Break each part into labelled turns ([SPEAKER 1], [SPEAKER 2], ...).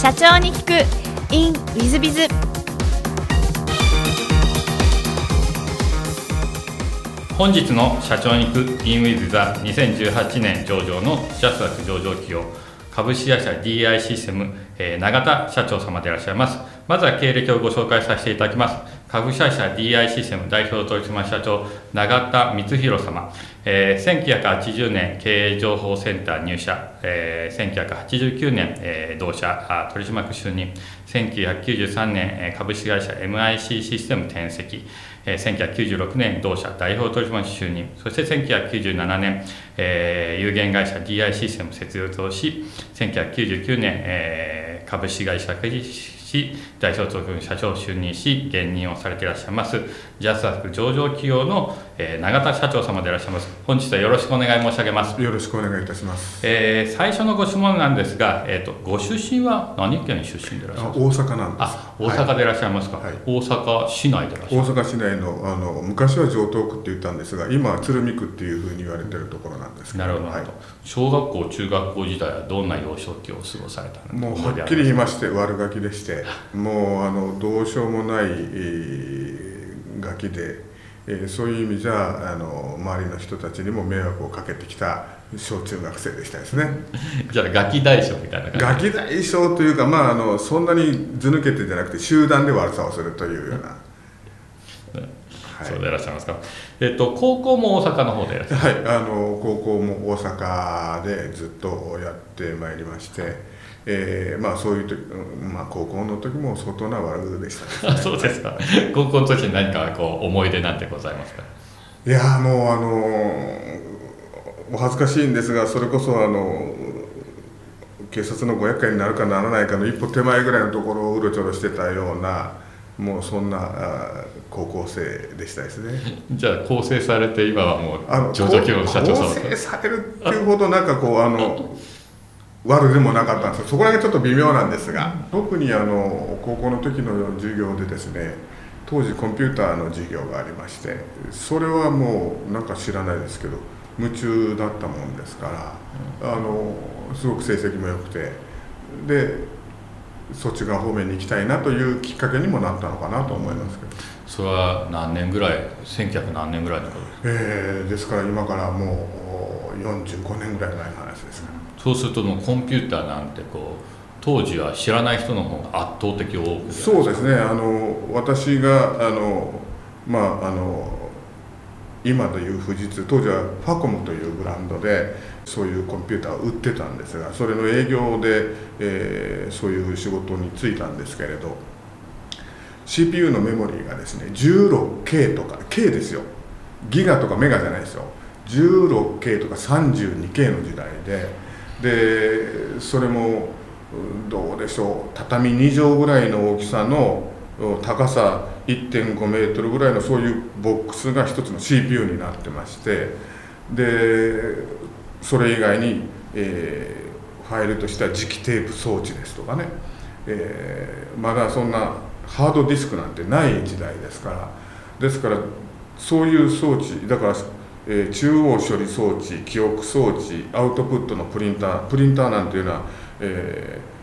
[SPEAKER 1] 社長に聞く。In ウィズビズ
[SPEAKER 2] 本日の社長に聞く。In ウィズザ2018年上場のシャスダック上場企業株式会社 DI システム、えー永田社長様でいらっしゃいます。まずは経歴をご紹介させていただきます。株式会社 DI システム代表取締社長永田光弘様、えー1980年経営情報センター入社、えー1989年、えー同社あ取締役就任。1993年、えー株式会社 MIC システム転籍。えー1996年同社代表取締役就任。そして1997年、えー有限会社 DI システム設立をし1999年、えー株式会社し代表取締役社長就任し現任をされていらっしゃいますジャスダック上場企業の、えー永田社長様でいらっしゃいます。本日はよろしくお願い申し上げます。
[SPEAKER 3] よろしくお願いいたします。
[SPEAKER 2] えー最初のご質問なんですが、えー、とご出身は何県出身でいらっしゃい
[SPEAKER 3] あ
[SPEAKER 2] ますか？
[SPEAKER 3] 大阪なんです。
[SPEAKER 2] あ大阪でいらっしゃいますか、
[SPEAKER 3] はい。
[SPEAKER 2] 大阪市内でいらっしゃいます。
[SPEAKER 3] 大阪市内のあの昔は城東区って言ったんですが、今は鶴見区っていうふうに言われてるところなんですけど。
[SPEAKER 2] なるほど、
[SPEAKER 3] はい。
[SPEAKER 2] 小学校中学校時代はどんな幼少期を過ごされた
[SPEAKER 3] もうはっきり言いまして悪ガキでして、もうあのどうしようもない、えーガキで、えーそういう意味じゃあの周りの人たちにも迷惑をかけてきた小中学生でしたですね。
[SPEAKER 2] じゃあガキ大将みたいな感
[SPEAKER 3] ガキ大将というか、まあ、あのそんなにず抜けてじゃなくて集団で悪さをするというような。
[SPEAKER 2] じ、
[SPEAKER 3] はい。
[SPEAKER 2] そうでいらっしゃいますか？えっと高校も大阪の方でいらっしゃい
[SPEAKER 3] はい、あの高校も大阪でずっとやってまいりまして、えーまあそういう時、うんまあ、高校の時も相当な悪でした
[SPEAKER 2] ます そうですか。高校の時に何かこう思い出なんてございますか？
[SPEAKER 3] いやーもうあのお恥ずかしいんですがそれこそあの警察のご厄介になるかならないかの一歩手前ぐらいのところをうろちょろしてたようなもうそんなあ高校生でしたですね。
[SPEAKER 2] じゃあ構成されて今はも
[SPEAKER 3] あの
[SPEAKER 2] う上場企業の社長様。
[SPEAKER 3] 構成されるっていうほどなんかこうあの 悪でもなかったんですよ。そこら辺ちょっと微妙なんですが特にあの高校の時の授業でですね当時コンピューターの授業がありましてそれはもうなんか知らないですけど夢中だったもんですから、あのすごく成績も良くてでそっち側方面に行きたいなというきっかけにもなったのかなと思いますけど。
[SPEAKER 2] それは何年ぐらい1900何年ぐらいのこと
[SPEAKER 3] えーですから今からもう45年ぐらい前の話ですね
[SPEAKER 2] そうするともうコンピューターなんてこう当時は知らない人の方が圧倒的多く
[SPEAKER 3] そうですね。あの私があのまああの今でいう富士通当時はファコムというブランドでそういうコンピューターを売ってたんですがそれの営業で、えーそういう仕事に就いたんですけれど CPU のメモリーがですね 16K とか K ですよ。ギガとかメガじゃないですよ。16K とか 32K の時代ででそれもどうでしょう。畳2畳ぐらいの大きさの高さ1.5メートルぐらいのそういうボックスが一つの CPU になってまして。でそれ以外に、えーファイルとしては磁気テープ装置ですとかね、えーまだそんなハードディスクなんてない時代ですから。ですからそういう装置だから、え中央処理装置記憶装置アウトプットのプリンタープリンターなんていうのは、えー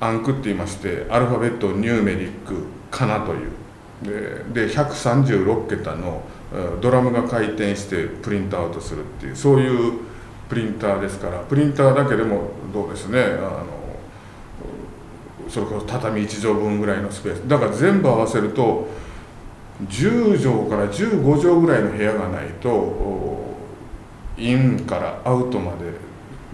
[SPEAKER 3] アンクって言いましてアルファベットニューメリックカナという。でで136桁のドラムが回転してプリントアウトするっていうそういうプリンターですからプリンターだけでもどうですねあのそれこそ畳1畳分ぐらいのスペース。だから全部合わせると10畳から15畳ぐらいの部屋がないとインからアウトまで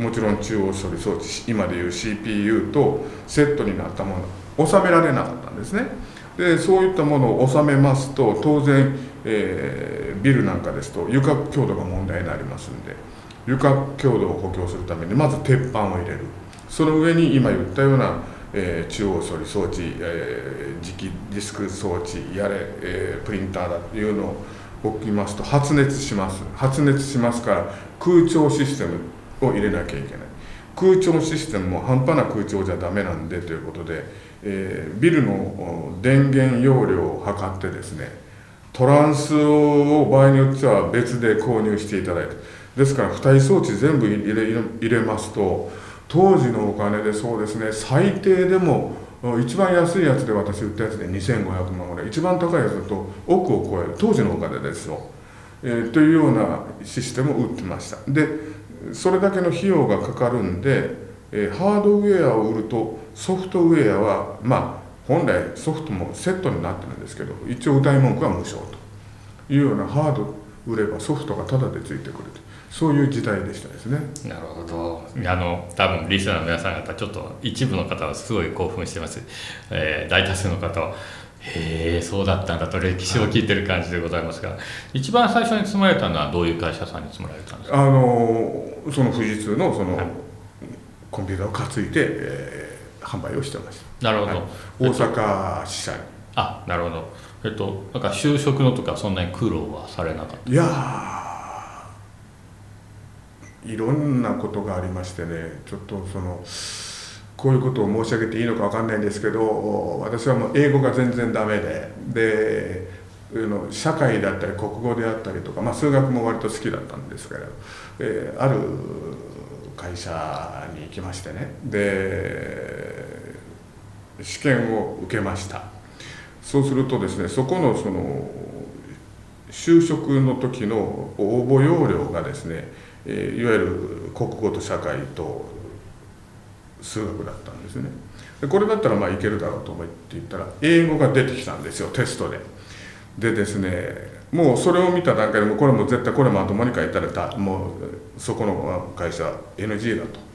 [SPEAKER 3] もちろん中央処理装置今でいう CPU とセットになったもの収められなかったんですね。でそういったものを収めますと当然、えービルなんかですと床強度が問題になりますんで床強度を補強するためにまず鉄板を入れる。その上に今言ったような、えー中央処理装置、えー磁気ディスク装置やれ、えープリンターだっていうのを置きますと発熱します。発熱しますから空調システムを入れなきゃいけない。空調システムも半端な空調じゃダメなんでということで、えービルの電源容量を測ってですねトランスを場合によっては別で購入していただいてですから付帯装置全部入れますと当時のお金でそうですね最低でも一番安いやつで私売ったやつで2500万ぐらい。一番高いやつだと億を超える。当時のお金ですよ、えー、というようなシステムを売ってました。でそれだけの費用がかかるんで、えー、ハードウェアを売るとソフトウェアはまあ本来ソフトもセットになってるんですけど一応歌い文句は無償というようなハード売ればソフトがタダでついてくると。そういう時代でしたですね。
[SPEAKER 2] なるほど。あの多分リスナーの皆さん方ちょっと一部の方はすごい興奮してます、えー、大多数の方はへえそうだったんだと歴史を聞いてる感じでございますが。一番最初に積まれたのはどういう会社さんに積まれたんですか？
[SPEAKER 3] あのその富士通のその、はい、コンピューターを担いで、えー、販売をしてまし
[SPEAKER 2] た。なるほど、はい、
[SPEAKER 3] 大阪支社に。
[SPEAKER 2] あなるほど。えっとなんか就職のとかそんなに苦労はされなかった？
[SPEAKER 3] いやいろんなことがありましてねちょっとそのこういうことを申し上げていいのか分かんないんですけど私はもう英語が全然ダメでで社会だったり国語であったりとか、まあ、数学も割と好きだったんですけれど、えー、ある会社に行きましてねで試験を受けました。そうするとですねそこのその就職の時の応募要領がですねえー、いわゆる国語と社会と数学だったんですね。でこれだったらまあいけるだろうと思って言ったら英語が出てきたんですよテストで。でですねもうそれを見た段階でもこれも絶対これまともに書いたらもうそこの会社 NG だと。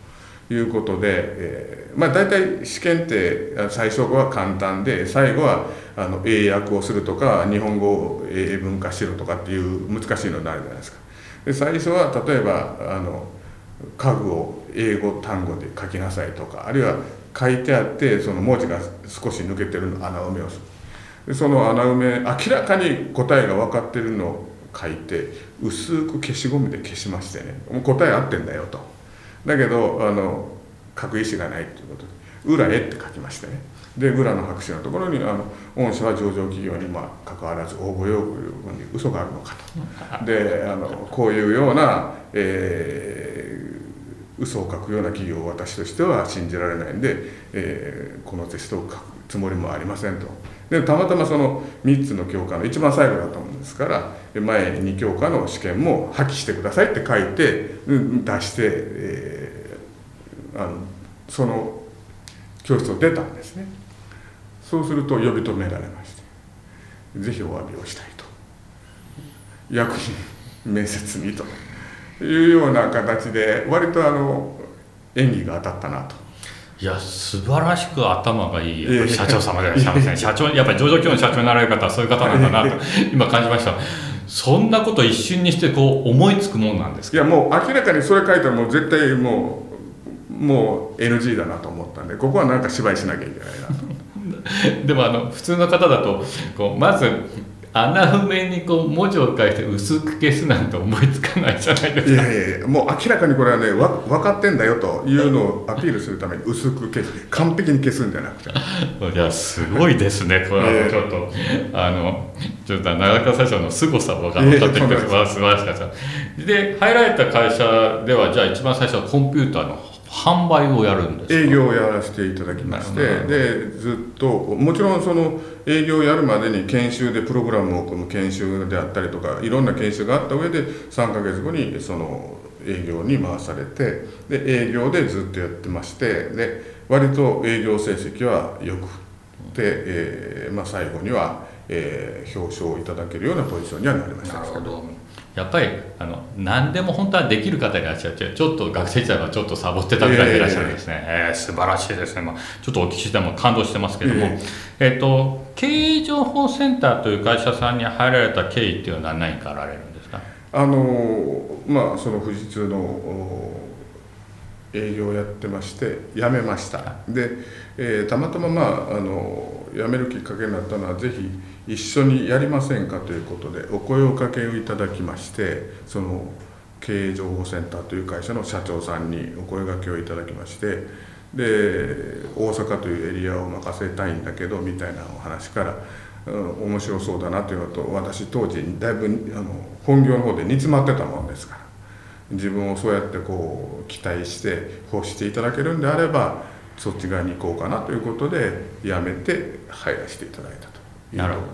[SPEAKER 3] いうことで、えー、まあ大体試験って最初は簡単で最後はあの英訳をするとか日本語を英文化しろとかっていう難しいのになるじゃないですか。で最初は例えばあの家具を英語単語で書きなさいとかあるいは書いてあってその文字が少し抜けてるの穴埋めをする。でその穴埋め明らかに答えが分かってるのを書いて薄く消しゴムで消しましてねもう答え合ってんだよと。だけどあの書く意思がないということで「裏へ」って書きましてね。で裏の白紙のところにあの御社は上場企業にまあ関わらず応募用語に嘘があるのかと。であのこういうような、えー、嘘を書くような企業を私としては信じられないんで、えー、このテストを書くつもりもありませんと。でたまたまその3つの教科の一番最後だったもんですから前2教科の試験も破棄してくださいって書いて出して、えー、あのその教室を出たんですね。そうすると呼び止められましてぜひお詫びをしたいと。役員面接にというような形で割とあの演技が当たったなと。
[SPEAKER 2] いや素晴らしく頭がいい社長様でいらっしゃいますね。社長やっぱり上場企業の社長になられる方はそういう方なんだなと 今感じました。そんなこと一瞬にしてこう思いつくもんなんです
[SPEAKER 3] か？いやもう明らかにそれ書いたらもう絶対もうもう NG だなと思ったんでここはなんか芝居しなきゃいけないなと。
[SPEAKER 2] でもあの普通の方だとこうまず穴埋めにこう文字を書いて薄く消すなんて思いつかないじゃないですか。
[SPEAKER 3] いやいやもう明らかにこれはねわ分かってんだよというのをアピールするために薄く消す。完璧に消すんじゃなくて。
[SPEAKER 2] いやすごいですねこれはちょっと、あのちょっと長川社長の凄さが分かってきて、えー、素晴らしかった。で入られた会社ではじゃあ一番最初はコンピューターの販売をやるんです
[SPEAKER 3] 営業をやらせていただきましてでずっともちろんその営業をやるまでに研修でプログラムを組む研修であったりとかいろんな研修があった上で3か月後にその営業に回されてで営業でずっとやってましてで割と営業成績はよくて、えーまあ、最後には、えー、表彰をいただけるようなポジションにはなりました。
[SPEAKER 2] なるほどやっぱりあの何でも本当はできる方いらっしゃってちょっと学生時代はちょっとサボってたぐらいでいらっしゃるんですね、えー、えー、素晴らしいですね、まあ、ちょっとお聞きしても感動してますけども、えー、えーと経営情報センターという会社さんに入られた経緯っていうのは何かあられるんですか？
[SPEAKER 3] あのまあその富士通の営業をやってまして辞めました。で、えー、たまたままああの辞めるきっかけになったのはぜひ一緒にやりませんかということでお声をかけをいただきましてその経営情報センターという会社の社長さんにお声がけをいただきましてで大阪というエリアを任せたいんだけどみたいなお話から、うん、面白そうだなというのと私当時だいぶあの本業の方で煮詰まってたもんですから自分をそうやってこう期待して欲していただけるんであればそっち側に行こうかなということでやめて入らせていただいたと。
[SPEAKER 2] なるほど。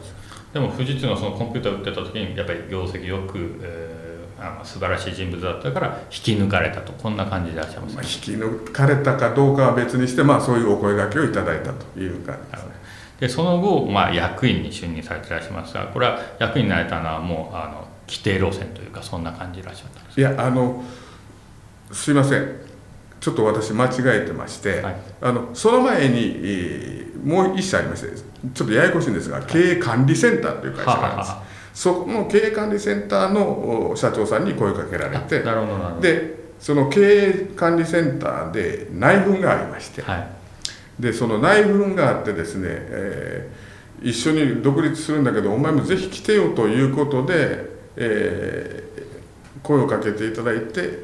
[SPEAKER 2] でも富士通のそのコンピューターを売ってた時にやっぱり業績よく、えー、あの素晴らしい人物だったから引き抜かれたと。こんな感じでいらっしゃいます、
[SPEAKER 3] ね、まあ、引き抜かれたかどうかは別にして、まあ、そういうお声がけをいただいたと。いう感じです、ね、
[SPEAKER 2] でその後、まあ、役員に就任されていらっしゃいますがこれは役員になれたのはもうあの規定路線というかそんな感じでいらっしゃったんです
[SPEAKER 3] いやあのすいません。ちょっと私間違えてまして、はい、あのその前に、えー、もう一社ありましてちょっとややこしいんですが、経営管理センターという会社があるんです、ははその経営管理センターの社長さんに声かけられてでその経営管理センターで内紛がありまして、はい、でその内紛があってですね、えー、一緒に独立するんだけどお前もぜひ来てよということで、えー、声をかけていただいて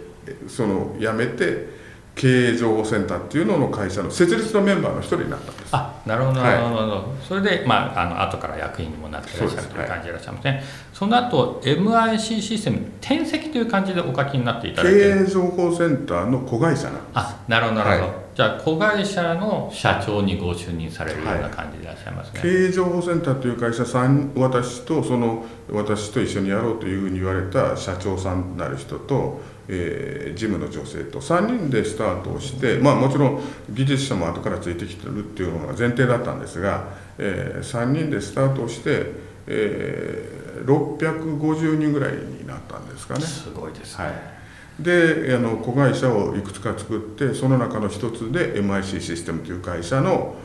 [SPEAKER 3] その辞めて経営情報センターっていうのの会社の設立のメンバーの一人になったんです。
[SPEAKER 2] あなるほどなるほど、はい、それで、まあ、あの後から役員にもなっていらっしゃるという感じでいらっしゃいますね。そ,、の後 MIC システム転籍という感じでお書きになっていただいて。
[SPEAKER 3] 経営情報センターの子会社なんです。
[SPEAKER 2] あなるほどなるほど、はい、じゃあ子会社の社長にご就任されるような感じでいらっしゃいますね、
[SPEAKER 3] はい、経営情報センターという会社さん私とその私と一緒にやろうというふうに言われた社長さんなる人とえー、事務の女性と3人でスタートをして、まあ、もちろん技術者も後からついてきてるっていうのが前提だったんですが、えー、3人でスタートをして、えー、650人ぐらいになったんですかね。
[SPEAKER 2] すごいですね、はい
[SPEAKER 3] であの子会社をいくつか作ってその中の一つで MIC システムという会社の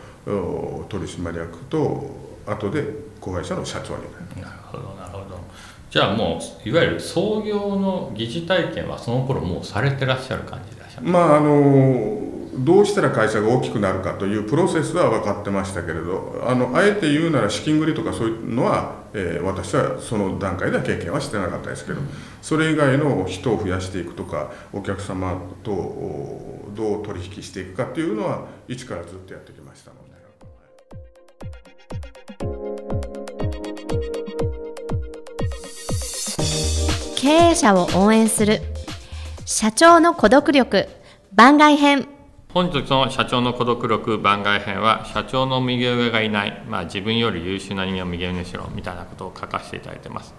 [SPEAKER 3] 取締役と後で子会社の社長に
[SPEAKER 2] なる。なるほどなるほど。じゃあもういわゆる創業の疑似体験はその頃もうされてらっしゃる感じでいらっしゃる。
[SPEAKER 3] まああのどうしたら会社が大きくなるかというプロセスは分かってましたけれどあのあえて言うなら資金繰りとかそういうのは、えー、私はその段階では経験はしてなかったですけど、それ以外の人を増やしていくとかお客様とどう取引していくかっていうのは一からずっとやってきましたので。
[SPEAKER 1] 経営者を応援する社長の孤独力番外編
[SPEAKER 2] 本日の社長の孤独力番外編は社長の右上がいない、まあ、自分より優秀な人間を右上にしろみたいなことを書かせていただいてます。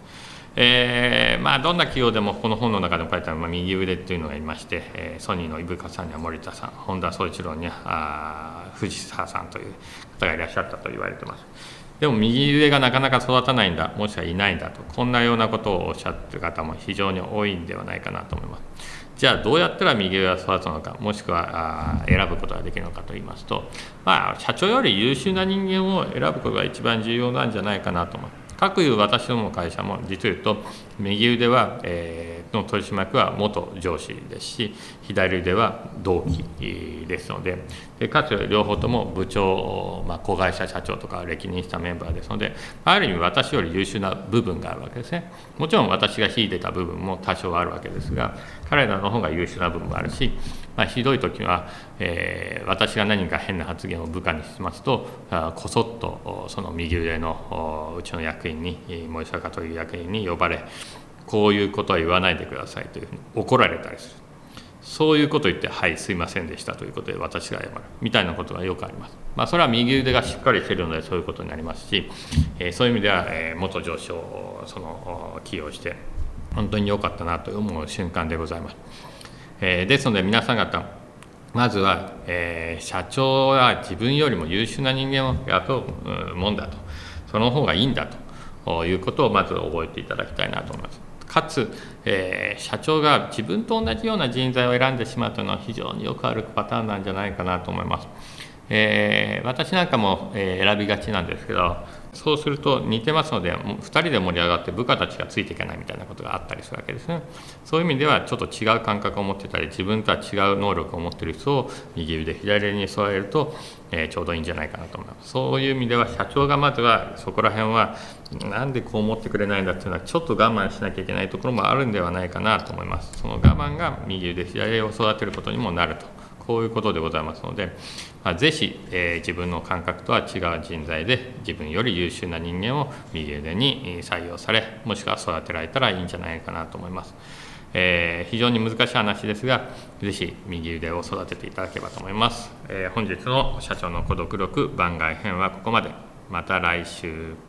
[SPEAKER 2] えーまあ、どんな企業でもこの本の中でも書いてある、まあ、右腕っていうのがいまして、えー、ソニーの伊深さんには森田さん本田宗一郎にはあ藤沢さんという方がいらっしゃったと言われてます。でも右腕がなかなか育たないんだもしくはいないんだとこんなようなことをおっしゃってる方も非常に多いんではないかなと思いますじゃあどうやったら右上が育つのかもしくはあ選ぶことができるのかと言いますと、まあ、社長より優秀な人間を選ぶことが一番重要なんじゃないかなと思います各いう私どもの会社も実を言うと右腕は、えー、の取締役は元上司ですし左腕は同期ですのででかつ両方とも部長、まあ、子会社社長とか歴任したメンバーですのである意味私より優秀な部分があるわけですね。もちろん私が秀でた部分も多少あるわけですが彼らの方が優秀な部分もあるし、まあ、ひどい時は、えー、私が何か変な発言を部下にしますとこそっとその右腕のうちの役員に森坂という役員に呼ばれこういうことは言わないでくださいというふうに怒られたりする。そういうことを言って「はいすいませんでした」ということで私が謝る。みたいなことがよくあります。まあそれは右腕がしっかりしているのでそういうことになりますし、えー、そういう意味では、えー、元上司をその起用して本当に良かったなと思う瞬間でございます、えー、ですので皆さん方まずは、えー、社長は自分よりも優秀な人間を雇うもんだとその方がいいんだということをまず覚えていただきたいなと思いますかつ、えー、社長が自分と同じような人材を選んでしまうというのは非常によくあるパターンなんじゃないかなと思います。えー、私なんかも、えー、選びがちなんですけどそうすると似てますので2人で盛り上がって部下たちがついていけないみたいなことがあったりするわけですね。そういう意味ではちょっと違う感覚を持ってたり自分とは違う能力を持ってる人を右腕左腕に添えると、えー、ちょうどいいんじゃないかなと思います。そういう意味では社長がまずはそこら辺はなんでこう思ってくれないんだっていうのはちょっと我慢しなきゃいけないところもあるんではないかなと思います。その我慢が右腕左腕を育てることにもなると。こういうことでございますので、まあ、ぜひ、えー、自分の感覚とは違う人材で自分より優秀な人間を右腕に採用されもしくは育てられたらいいんじゃないかなと思います。えー、非常に難しい話ですがぜひ右腕を育てていただければと思います、えー、本日の社長の孤独録番外編はここまで。また来週。